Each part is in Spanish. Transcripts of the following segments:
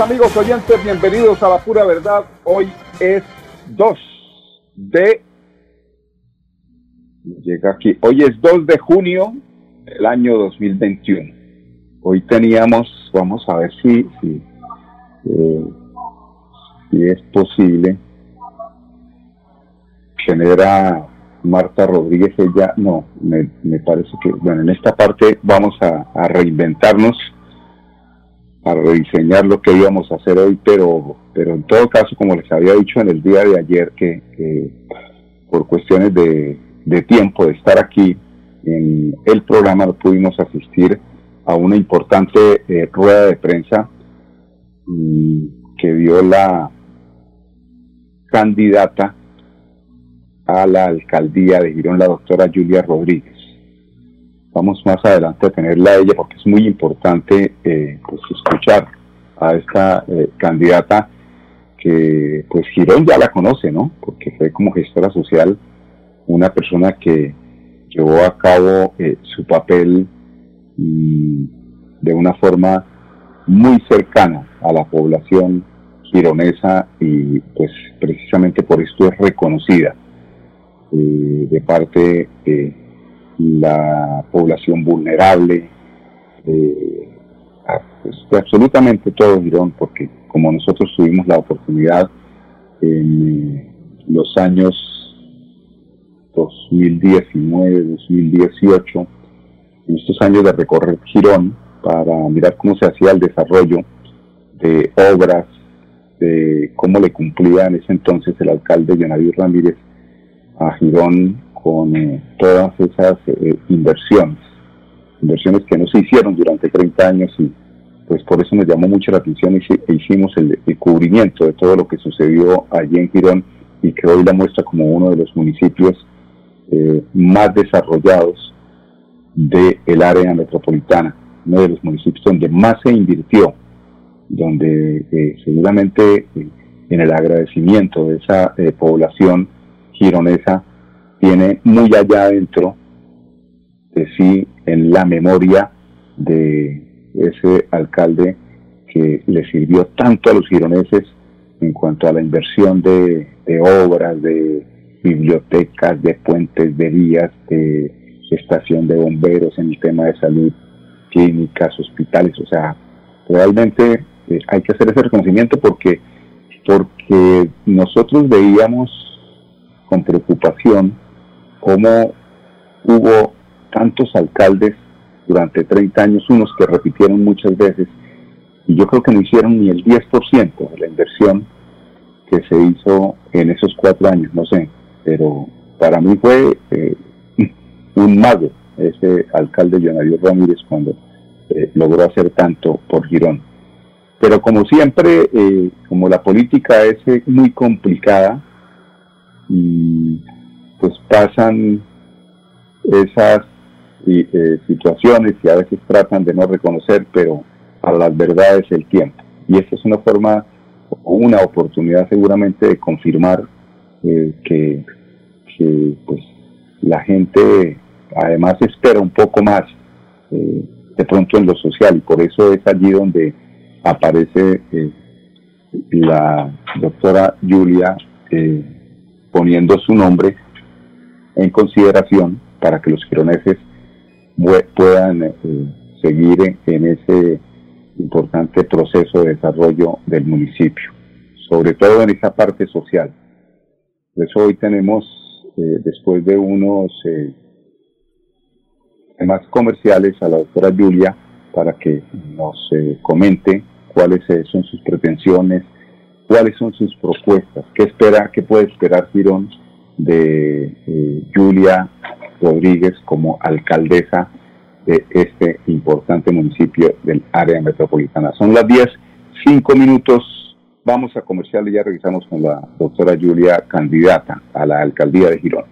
Amigos oyentes, bienvenidos a la pura verdad. Hoy es 2 de... Llega aquí. Hoy es 2 de junio del año 2021. Hoy teníamos, vamos a ver si, eh, si es posible tener a Marta Rodríguez. Ella, no, me, me parece que, bueno, en esta parte vamos a reinventarnos para rediseñar lo que íbamos a hacer hoy, pero, pero en todo caso, como les había dicho en el día de ayer, que, por cuestiones de, tiempo de estar aquí en el programa no pudimos asistir a una importante eh, rueda de prensa que dio la candidata a la alcaldía de Girón, la doctora Julia Rodríguez. Vamos más adelante a tenerla a ella porque es muy importante eh, pues, escuchar a esta eh, candidata que pues Girón ya la conoce, ¿no? Porque fue como gestora social una persona que llevó a cabo eh, su papel de una forma muy cercana a la población gironesa y pues precisamente por esto es reconocida de parte de la población vulnerable, eh, pues, absolutamente todo Girón, porque como nosotros tuvimos la oportunidad en los años 2019, 2018, en estos años de recorrer Girón para mirar cómo se hacía el desarrollo de obras, de cómo le cumplía en ese entonces el alcalde Yonaví Ramírez a Girón con eh, todas esas eh, inversiones, inversiones que no se hicieron durante 30 años y pues por eso nos llamó mucho la atención y e hicimos el, cubrimiento de todo lo que sucedió allí en Girón y que hoy la muestra como uno de los municipios eh, más desarrollados del área metropolitana, uno de los municipios donde más se invirtió, donde seguramente en el agradecimiento de esa población gironesa tiene muy allá adentro de sí en la memoria de ese alcalde que le sirvió tanto a los gironeses en cuanto a la inversión de, obras, de bibliotecas, de puentes, de vías, de estación de bomberos en el tema de salud, clínicas, hospitales, o sea, realmente eh, hay que hacer ese reconocimiento porque porque nosotros veíamos con preocupación cómo hubo tantos alcaldes durante 30 años, unos que repitieron muchas veces, y yo creo que no hicieron ni el 10% de la inversión que se hizo en esos cuatro años, no sé, pero para mí fue eh, un mago ese alcalde Leonardo Ramírez cuando eh, logró hacer tanto por Girón. Pero como siempre, eh, como la política es muy complicada, y pues pasan esas eh, situaciones y a veces tratan de no reconocer, pero para las verdades el tiempo. Y esta es una forma una oportunidad seguramente de confirmar eh, que, pues la gente además espera un poco más eh, de pronto en lo social y por eso es allí donde aparece la doctora Julia poniendo su nombre en consideración para que los gironeses puedan eh, seguir en, ese importante proceso de desarrollo del municipio, sobre todo en esa parte social. Por eso hoy tenemos, eh, después de unos eh, temas comerciales, a la doctora Julia para que nos comente cuáles son sus pretensiones, cuáles son sus propuestas, qué espera, qué puede esperar Girón de eh, Julia Rodríguez como alcaldesa de este importante municipio del área metropolitana. Son las 10, 5 minutos. Vamos a comercial y ya regresamos con la doctora Julia, candidata a la alcaldía de Girón.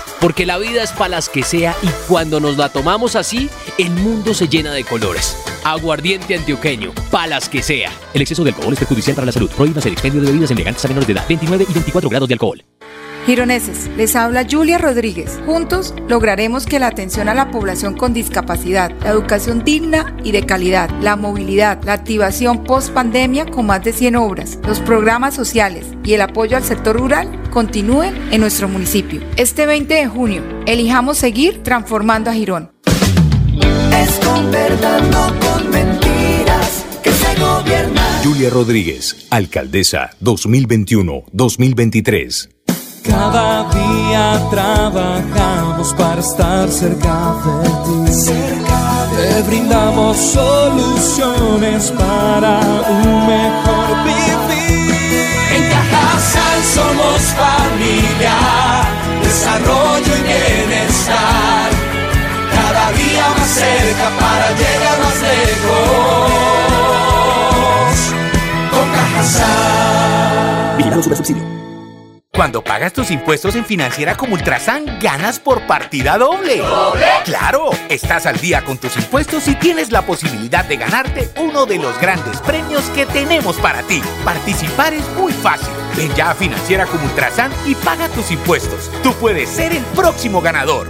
Porque la vida es para las que sea y cuando nos la tomamos así, el mundo se llena de colores. Aguardiente antioqueño, palas que sea. El exceso de alcohol es perjudicial para la salud. Prohíbas el expendio de bebidas elegantes a menores de edad. 29 y 24 grados de alcohol. Gironeses, les habla Julia Rodríguez. Juntos lograremos que la atención a la población con discapacidad, la educación digna y de calidad, la movilidad, la activación post pandemia con más de 100 obras, los programas sociales y el apoyo al sector rural continúen en nuestro municipio. Este 20 de junio, elijamos seguir transformando a Girón. Es con verdad, no con mentiras que se gobierna. Julia Rodríguez, alcaldesa 2021-2023. Cada día trabajamos para estar cerca de ti. Cerca Te brindamos soluciones para un mejor vivir. En Cajasal somos familia, desarrollo y bienestar día más cerca para llegar más lejos. Con Cajasal. Vigilado subsidio. Cuando pagas tus impuestos en Financiera como Ultrasan, ganas por partida doble. ¿Doble? ¡Claro! Estás al día con tus impuestos y tienes la posibilidad de ganarte uno de los grandes premios que tenemos para ti. Participar es muy fácil. Ven ya a Financiera como Ultrasan y paga tus impuestos. Tú puedes ser el próximo ganador.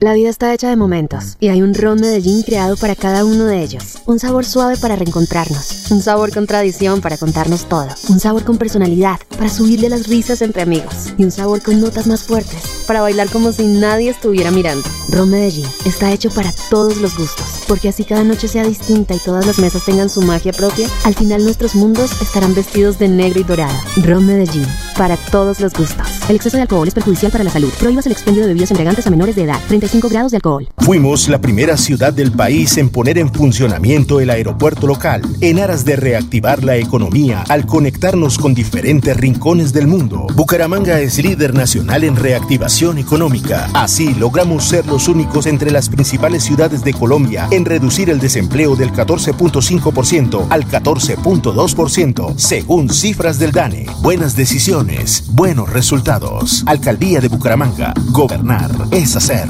La vida está hecha de momentos y hay un ron Medellín creado para cada uno de ellos. Un sabor suave para reencontrarnos, un sabor con tradición para contarnos todo, un sabor con personalidad para subirle las risas entre amigos y un sabor con notas más fuertes para bailar como si nadie estuviera mirando. Ron Medellín está hecho para todos los gustos, porque así cada noche sea distinta y todas las mesas tengan su magia propia, al final nuestros mundos estarán vestidos de negro y dorado. Ron Medellín, para todos los gustos. El exceso de alcohol es perjudicial para la salud. Prohíbas el expendio de bebidas embriagantes a menores de edad. 35 grados de alcohol. Fuimos la primera ciudad del país en poner en funcionamiento el aeropuerto local, en aras de reactivar la economía al conectarnos con diferentes rincones del mundo. Bucaramanga es líder nacional en reactivación económica. Así logramos ser los únicos entre las principales ciudades de Colombia en reducir el desempleo del 14.5% al 14.2%, según cifras del DANE. Buenas decisiones, buenos resultados. Alcaldía de Bucaramanga. Gobernar es hacer.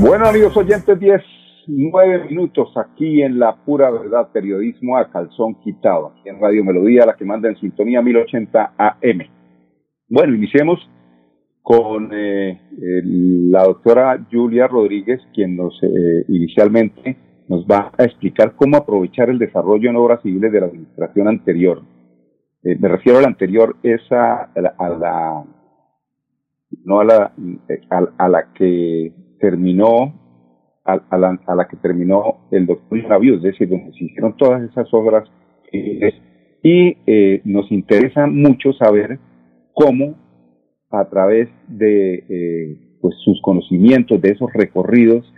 Bueno, amigos oyentes, 10, 9 minutos aquí en La Pura Verdad, periodismo a calzón quitado, en Radio Melodía, la que manda en sintonía 1080 AM. Bueno, iniciemos con eh, la doctora Julia Rodríguez, quien nos eh, inicialmente nos va a explicar cómo aprovechar el desarrollo en obras civiles de la administración anterior. Eh, me refiero a la anterior, esa a la, no a la, a, la que terminó a, la, a, la, que terminó el doctor Navius, es decir, donde se hicieron todas esas obras y eh, nos interesa mucho saber cómo a través de eh, pues sus conocimientos, de esos recorridos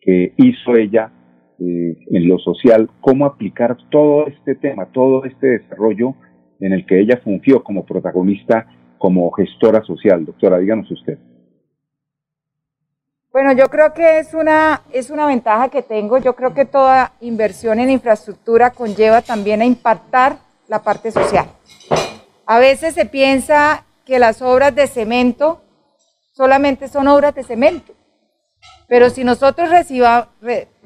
que hizo ella, eh, en lo social, cómo aplicar todo este tema, todo este desarrollo en el que ella fungió como protagonista, como gestora social. Doctora, díganos usted. Bueno, yo creo que es una, es una ventaja que tengo. Yo creo que toda inversión en infraestructura conlleva también a impactar la parte social. A veces se piensa que las obras de cemento solamente son obras de cemento, pero si nosotros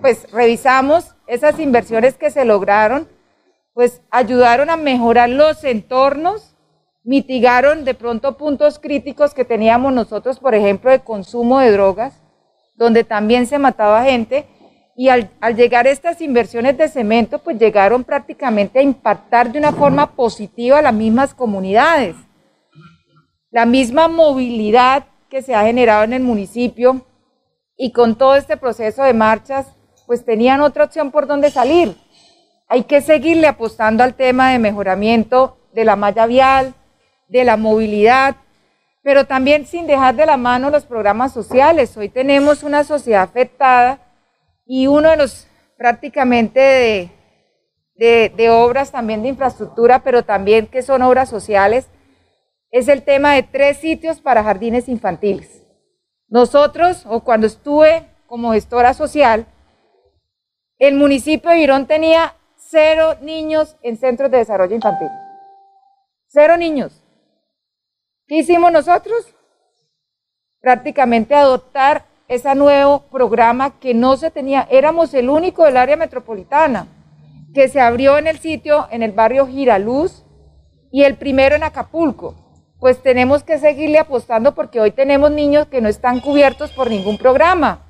pues, revisamos esas inversiones que se lograron, pues ayudaron a mejorar los entornos, mitigaron de pronto puntos críticos que teníamos nosotros, por ejemplo, de consumo de drogas, donde también se mataba gente, y al, al, llegar estas inversiones de cemento, pues llegaron prácticamente a impactar de una forma positiva a las mismas comunidades. La misma movilidad que se ha generado en el municipio y con todo este proceso de marchas, pues tenían otra opción por donde salir. Hay que seguirle apostando al tema de mejoramiento de la malla vial, de la movilidad, pero también sin dejar de la mano los programas sociales. Hoy tenemos una sociedad afectada y uno de los prácticamente de, de, de, obras también de infraestructura, pero también que son obras sociales, es el tema de tres sitios para jardines infantiles. Nosotros, o cuando estuve como gestora social, el municipio de Girón tenía cero niños en centros de desarrollo infantil. Cero niños. ¿Qué hicimos nosotros? Prácticamente adoptar ese nuevo programa que no se tenía. Éramos el único del área metropolitana que se abrió en el sitio, en el barrio Giraluz, y el primero en Acapulco. Pues tenemos que seguirle apostando porque hoy tenemos niños que no están cubiertos por ningún programa.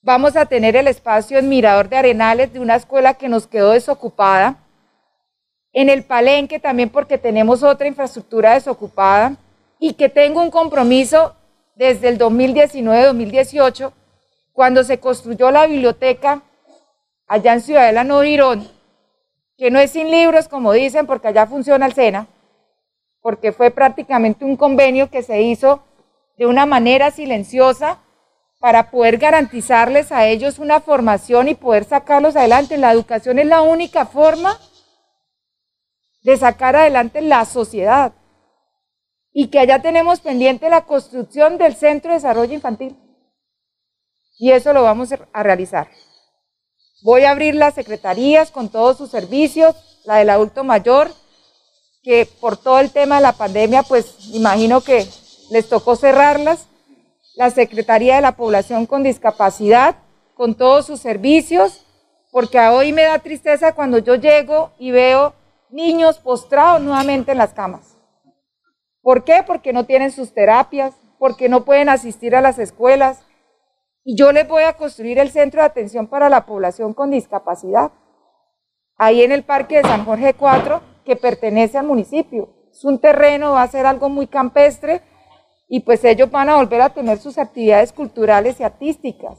Vamos a tener el espacio en Mirador de Arenales de una escuela que nos quedó desocupada. En el Palenque también porque tenemos otra infraestructura desocupada y que tengo un compromiso desde el 2019-2018, cuando se construyó la biblioteca allá en Ciudadela No Girón, que no es sin libros, como dicen, porque allá funciona el SENA, porque fue prácticamente un convenio que se hizo de una manera silenciosa para poder garantizarles a ellos una formación y poder sacarlos adelante. La educación es la única forma de sacar adelante la sociedad y que allá tenemos pendiente la construcción del Centro de Desarrollo Infantil. Y eso lo vamos a realizar. Voy a abrir las secretarías con todos sus servicios, la del adulto mayor, que por todo el tema de la pandemia, pues imagino que les tocó cerrarlas, la Secretaría de la Población con Discapacidad, con todos sus servicios, porque hoy me da tristeza cuando yo llego y veo niños postrados nuevamente en las camas. ¿Por qué? Porque no tienen sus terapias, porque no pueden asistir a las escuelas. Y yo les voy a construir el centro de atención para la población con discapacidad. Ahí en el Parque de San Jorge 4, que pertenece al municipio. Es un terreno, va a ser algo muy campestre y pues ellos van a volver a tener sus actividades culturales y artísticas.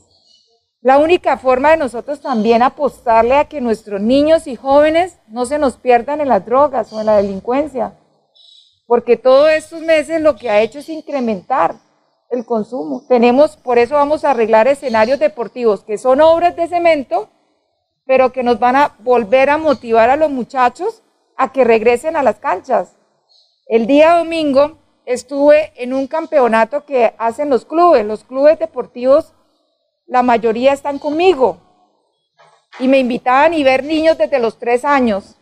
La única forma de nosotros también apostarle a que nuestros niños y jóvenes no se nos pierdan en las drogas o en la delincuencia porque todos estos meses lo que ha hecho es incrementar el consumo. Tenemos, por eso vamos a arreglar escenarios deportivos que son obras de cemento, pero que nos van a volver a motivar a los muchachos a que regresen a las canchas. El día domingo estuve en un campeonato que hacen los clubes, los clubes deportivos, la mayoría están conmigo. Y me invitaban y ver niños desde los tres años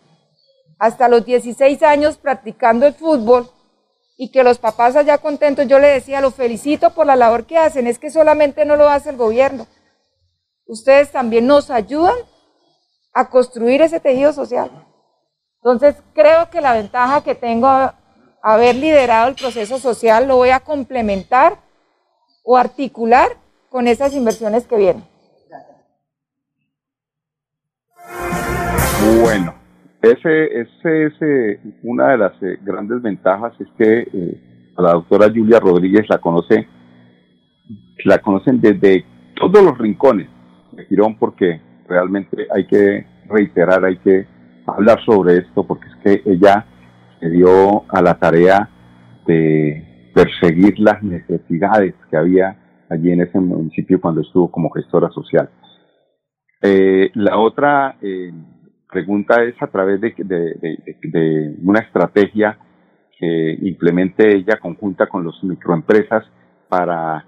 hasta los 16 años practicando el fútbol y que los papás allá contentos, yo le decía, lo felicito por la labor que hacen, es que solamente no lo hace el gobierno. Ustedes también nos ayudan a construir ese tejido social. Entonces, creo que la ventaja que tengo haber liderado el proceso social lo voy a complementar o articular con esas inversiones que vienen. Bueno, ese, ese es eh, una de las eh, grandes ventajas, es que eh, a la doctora Julia Rodríguez la conoce, la conocen desde todos los rincones de Girón, porque realmente hay que reiterar, hay que hablar sobre esto, porque es que ella se dio a la tarea de perseguir las necesidades que había allí en ese municipio cuando estuvo como gestora social. Eh, la otra eh, pregunta es a través de, de, una estrategia que implemente ella conjunta con los microempresas para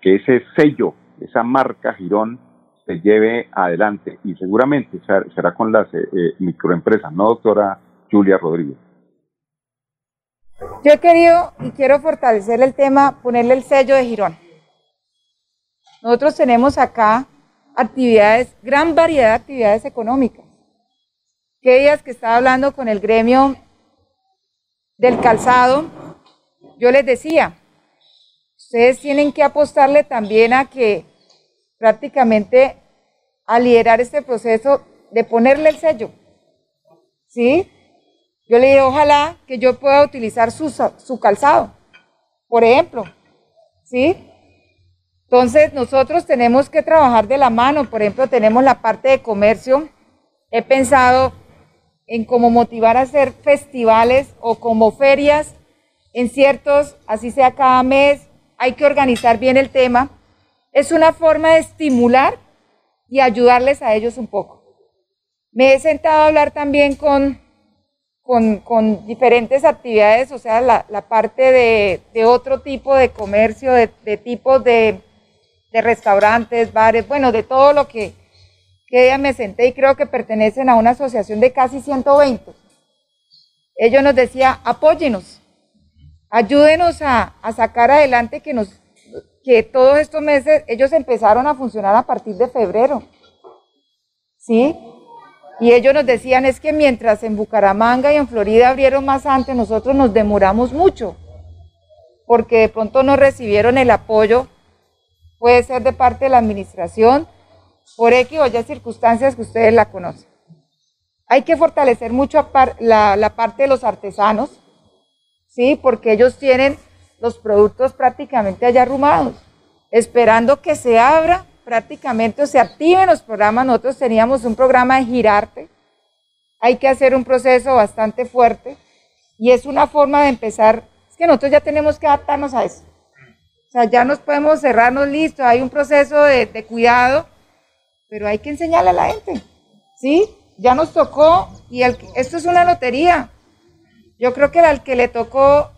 que ese sello, esa marca Girón se lleve adelante y seguramente será, con las eh, eh, microempresas, ¿no, doctora Julia Rodríguez? Yo he querido y quiero fortalecer el tema, ponerle el sello de Girón. Nosotros tenemos acá actividades, gran variedad de actividades económicas. ¿Qué días que estaba hablando con el gremio del calzado? Yo les decía, ustedes tienen que apostarle también a que prácticamente a liderar este proceso de ponerle el sello. ¿Sí? Yo le dije, ojalá que yo pueda utilizar su, su calzado, por ejemplo. ¿Sí? Entonces, nosotros tenemos que trabajar de la mano. Por ejemplo, tenemos la parte de comercio. He pensado en cómo motivar a hacer festivales o como ferias en ciertos, así sea cada mes. Hay que organizar bien el tema. Es una forma de estimular y ayudarles a ellos un poco. Me he sentado a hablar también con, con, diferentes actividades, o sea, la, parte de, otro tipo de comercio, de, tipos de, restaurantes, bares, bueno, de todo lo que, que me senté y creo que pertenecen a una asociación de casi 120. Ellos nos decía, apóyenos, ayúdenos a, a sacar adelante que nos que todos estos meses ellos empezaron a funcionar a partir de febrero. ¿Sí? Y ellos nos decían es que mientras en Bucaramanga y en Florida abrieron más antes, nosotros nos demoramos mucho, porque de pronto no recibieron el apoyo puede ser de parte de la administración, por X o Y circunstancias que ustedes la conocen. Hay que fortalecer mucho la, la parte de los artesanos, ¿sí? Porque ellos tienen los productos prácticamente allá arrumados, esperando que se abra prácticamente o se activen los programas. Nosotros teníamos un programa de girarte, hay que hacer un proceso bastante fuerte y es una forma de empezar, es que nosotros ya tenemos que adaptarnos a eso. O sea, ya nos podemos cerrarnos listo, hay un proceso de, cuidado, pero hay que enseñarle a la gente, ¿sí? Ya nos tocó y esto es una lotería. Yo creo que al que le tocó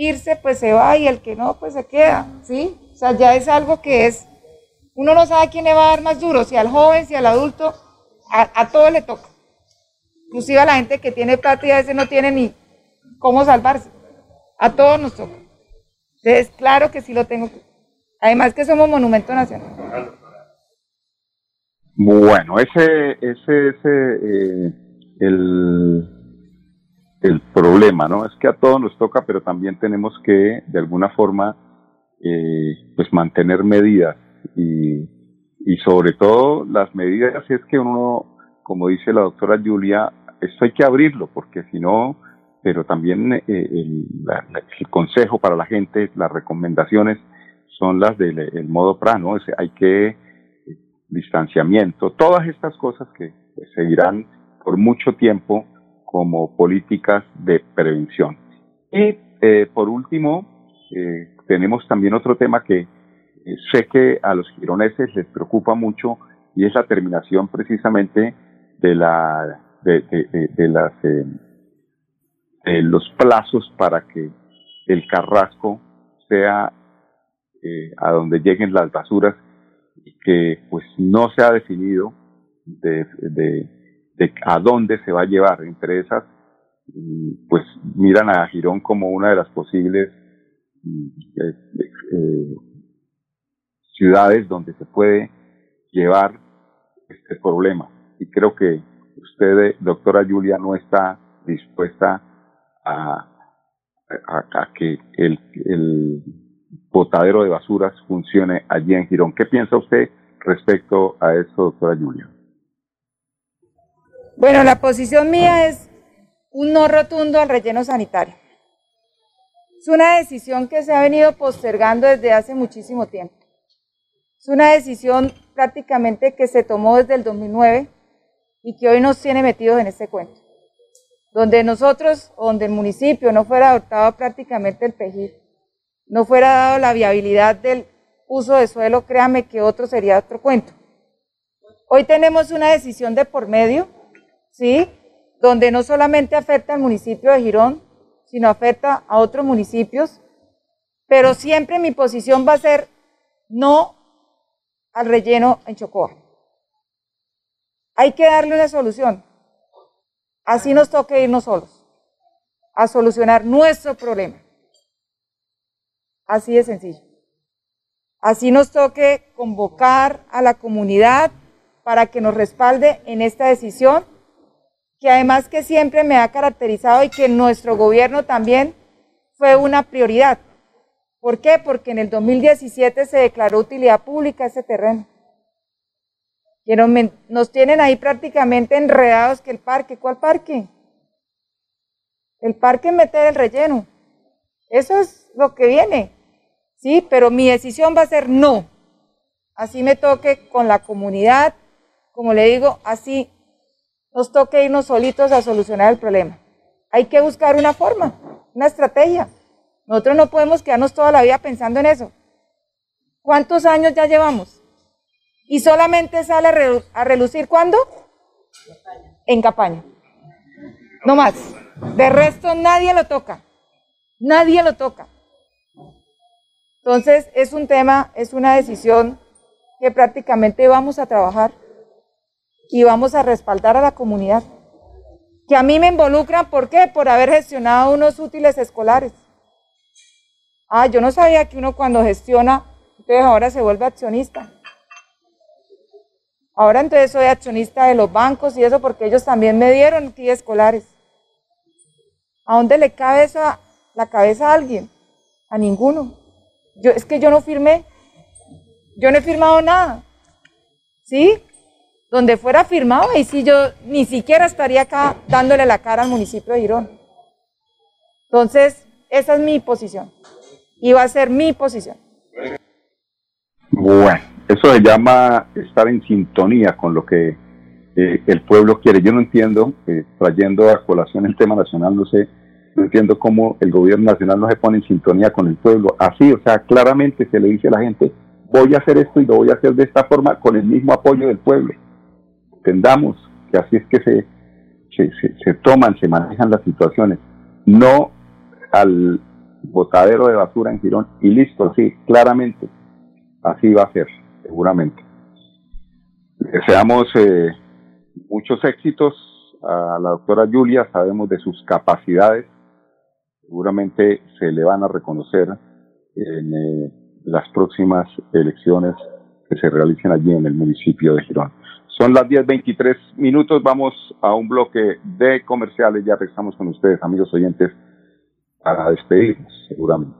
irse, pues se va y el que no, pues se queda, ¿sí? O sea, ya es algo que es, uno no sabe quién le va a dar más duro, si al joven, si al adulto, a, a todo le toca. Inclusive a la gente que tiene plata y a veces no tiene ni cómo salvarse. A todos nos toca. Entonces, claro que sí lo tengo. Además que somos monumento nacional. Bueno, ese, ese, ese eh, el, el problema, ¿no? Es que a todos nos toca, pero también tenemos que, de alguna forma, eh, pues mantener medidas y, y sobre todo las medidas es que uno, como dice la doctora Julia, esto hay que abrirlo, porque si no, pero también eh, el, consejo para la gente, las recomendaciones son las del modo PRA, ¿no? hay que eh, distanciamiento, todas estas cosas que pues, seguirán por mucho tiempo como políticas de prevención. Y eh, por último, tenemos también otro tema que sé que a los gironeses les preocupa mucho y es la terminación precisamente de la de, de, de las eh, los plazos para que el carrasco sea eh, a donde lleguen las basuras y que pues no se ha definido de, de, a dónde se va a llevar. Entre esas, pues miran a Girón como una de las posibles eh, ciudades donde se puede llevar este problema. Y creo que usted, doctora Julia, no está dispuesta a, a, que el, el botadero de basuras funcione allí en Girón. ¿Qué piensa usted respecto a eso, doctora Julia? Bueno, la posición mía es un no rotundo al relleno sanitario. Es una decisión que se ha venido postergando desde hace muchísimo tiempo. Es una decisión prácticamente que se tomó desde el 2009 y que hoy nos tiene metidos en este cuento donde nosotros, donde el municipio no fuera adoptado prácticamente el PEJIR, no fuera dado la viabilidad del uso de suelo, créame que otro sería otro cuento. Hoy tenemos una decisión de por medio, ¿sí? Donde no solamente afecta al municipio de Girón, sino afecta a otros municipios, pero siempre mi posición va a ser no al relleno en Chocoa. Hay que darle una solución. Así nos toque irnos solos a solucionar nuestro problema. Así de sencillo. Así nos toque convocar a la comunidad para que nos respalde en esta decisión, que además que siempre me ha caracterizado y que nuestro gobierno también fue una prioridad. ¿Por qué? Porque en el 2017 se declaró utilidad pública ese terreno. Y nos tienen ahí prácticamente enredados que el parque. ¿Cuál parque? El parque meter el relleno. Eso es lo que viene. Sí, pero mi decisión va a ser no. Así me toque con la comunidad, como le digo, así nos toque irnos solitos a solucionar el problema. Hay que buscar una forma, una estrategia. Nosotros no podemos quedarnos toda la vida pensando en eso. ¿Cuántos años ya llevamos? Y solamente sale a relucir ¿cuándo? En campaña. No más. De resto nadie lo toca. Nadie lo toca. Entonces es un tema, es una decisión que prácticamente vamos a trabajar y vamos a respaldar a la comunidad. Que a mí me involucran, ¿por qué? Por haber gestionado unos útiles escolares. Ah, yo no sabía que uno cuando gestiona, entonces ahora se vuelve accionista. Ahora entonces soy accionista de los bancos y eso porque ellos también me dieron aquí escolares. ¿A dónde le cabe la cabeza a alguien? A ninguno. Yo, es que yo no firmé. Yo no he firmado nada. ¿Sí? Donde fuera firmado, y sí yo ni siquiera estaría acá dándole la cara al municipio de Girón. Entonces, esa es mi posición y va a ser mi posición. Bueno, eso se llama estar en sintonía con lo que eh, el pueblo quiere. Yo no entiendo, eh, trayendo a colación el tema nacional, no sé, no entiendo cómo el gobierno nacional no se pone en sintonía con el pueblo. Así, o sea, claramente se le dice a la gente, voy a hacer esto y lo voy a hacer de esta forma con el mismo apoyo del pueblo. Entendamos que así es que se, se, se toman, se manejan las situaciones. No al botadero de basura en Girón y listo, sí, claramente. Así va a ser, seguramente. Deseamos eh, muchos éxitos a la doctora Julia, sabemos de sus capacidades, seguramente se le van a reconocer en eh, las próximas elecciones que se realicen allí en el municipio de Girón. Son las 10.23 minutos, vamos a un bloque de comerciales, ya regresamos con ustedes, amigos oyentes para despedirnos, seguramente.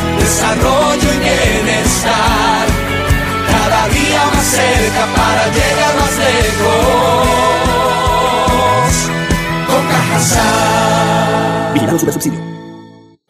desarrollo y bienestar. Cada día más cerca para llegar más lejos. Con Cajasal. Vigilado Subsidio.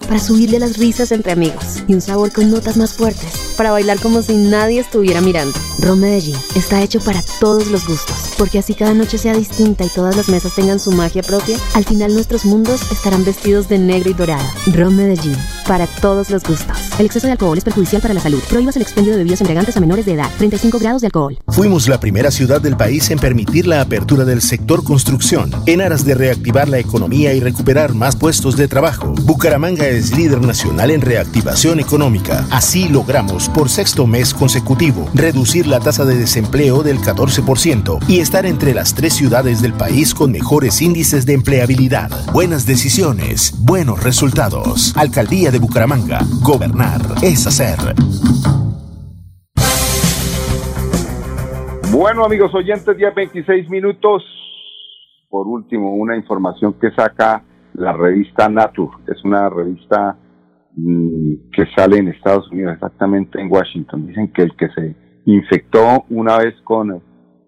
para subirle las risas entre amigos y un sabor con notas más fuertes para bailar como si nadie estuviera mirando. Ron Medellín está hecho para todos los gustos, porque así cada noche sea distinta y todas las mesas tengan su magia propia, al final nuestros mundos estarán vestidos de negro y dorado. Ron Medellín, para todos los gustos. El exceso de alcohol es perjudicial para la salud. Prohíbas el expendio de bebidas embriagantes a menores de edad. 35 grados de alcohol. Fuimos la primera ciudad del país en permitir la apertura del sector construcción, en aras de reactivar la economía y recuperar más puestos de trabajo. Bucaramanga es líder nacional en reactivación económica. Así logramos, por sexto mes consecutivo, reducir la tasa de desempleo del 14% y estar entre las tres ciudades del país con mejores índices de empleabilidad. Buenas decisiones, buenos resultados. Alcaldía de Bucaramanga. Gobernar es hacer. Bueno, amigos oyentes, 10, 26 minutos. Por último, una información que saca la revista Nature. Es una revista mm, que sale en Estados Unidos, exactamente en Washington. Dicen que el que se infectó una vez con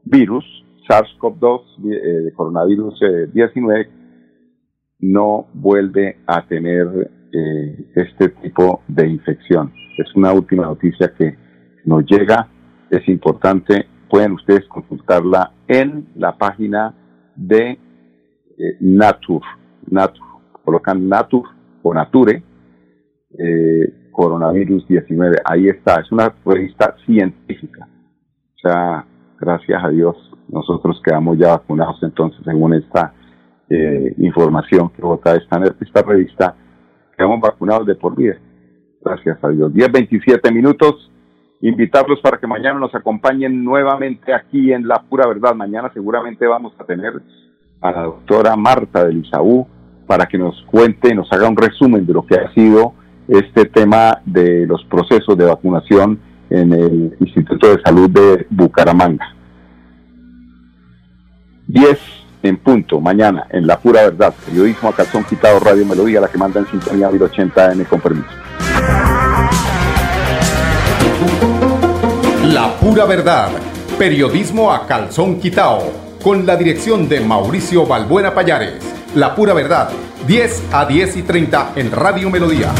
virus, SARS-CoV-2, eh, coronavirus 19, eh, no vuelve a tener eh, este tipo de infección. Es una última noticia que nos llega, es importante pueden ustedes consultarla en la página de eh, Nature. Nature. Colocan Nature o Nature, eh, coronavirus 19. Ahí está, es una revista científica. O sea, gracias a Dios, nosotros quedamos ya vacunados entonces, según esta eh, información que vota esta, esta revista, quedamos vacunados de por vida. Gracias a Dios. 10, 27 minutos invitarlos para que mañana nos acompañen nuevamente aquí en La Pura Verdad. Mañana seguramente vamos a tener a la doctora Marta del Isaú para que nos cuente, nos haga un resumen de lo que ha sido este tema de los procesos de vacunación en el Instituto de Salud de Bucaramanga. 10 en punto, mañana, en La Pura Verdad. Periodismo a calzón quitado, Radio Melodía, la que manda en sintonía 1080 M con permiso. La pura verdad. Periodismo a calzón quitao. Con la dirección de Mauricio Balbuena Payares. La pura verdad. 10 a 10 y 30 en Radio Melodía.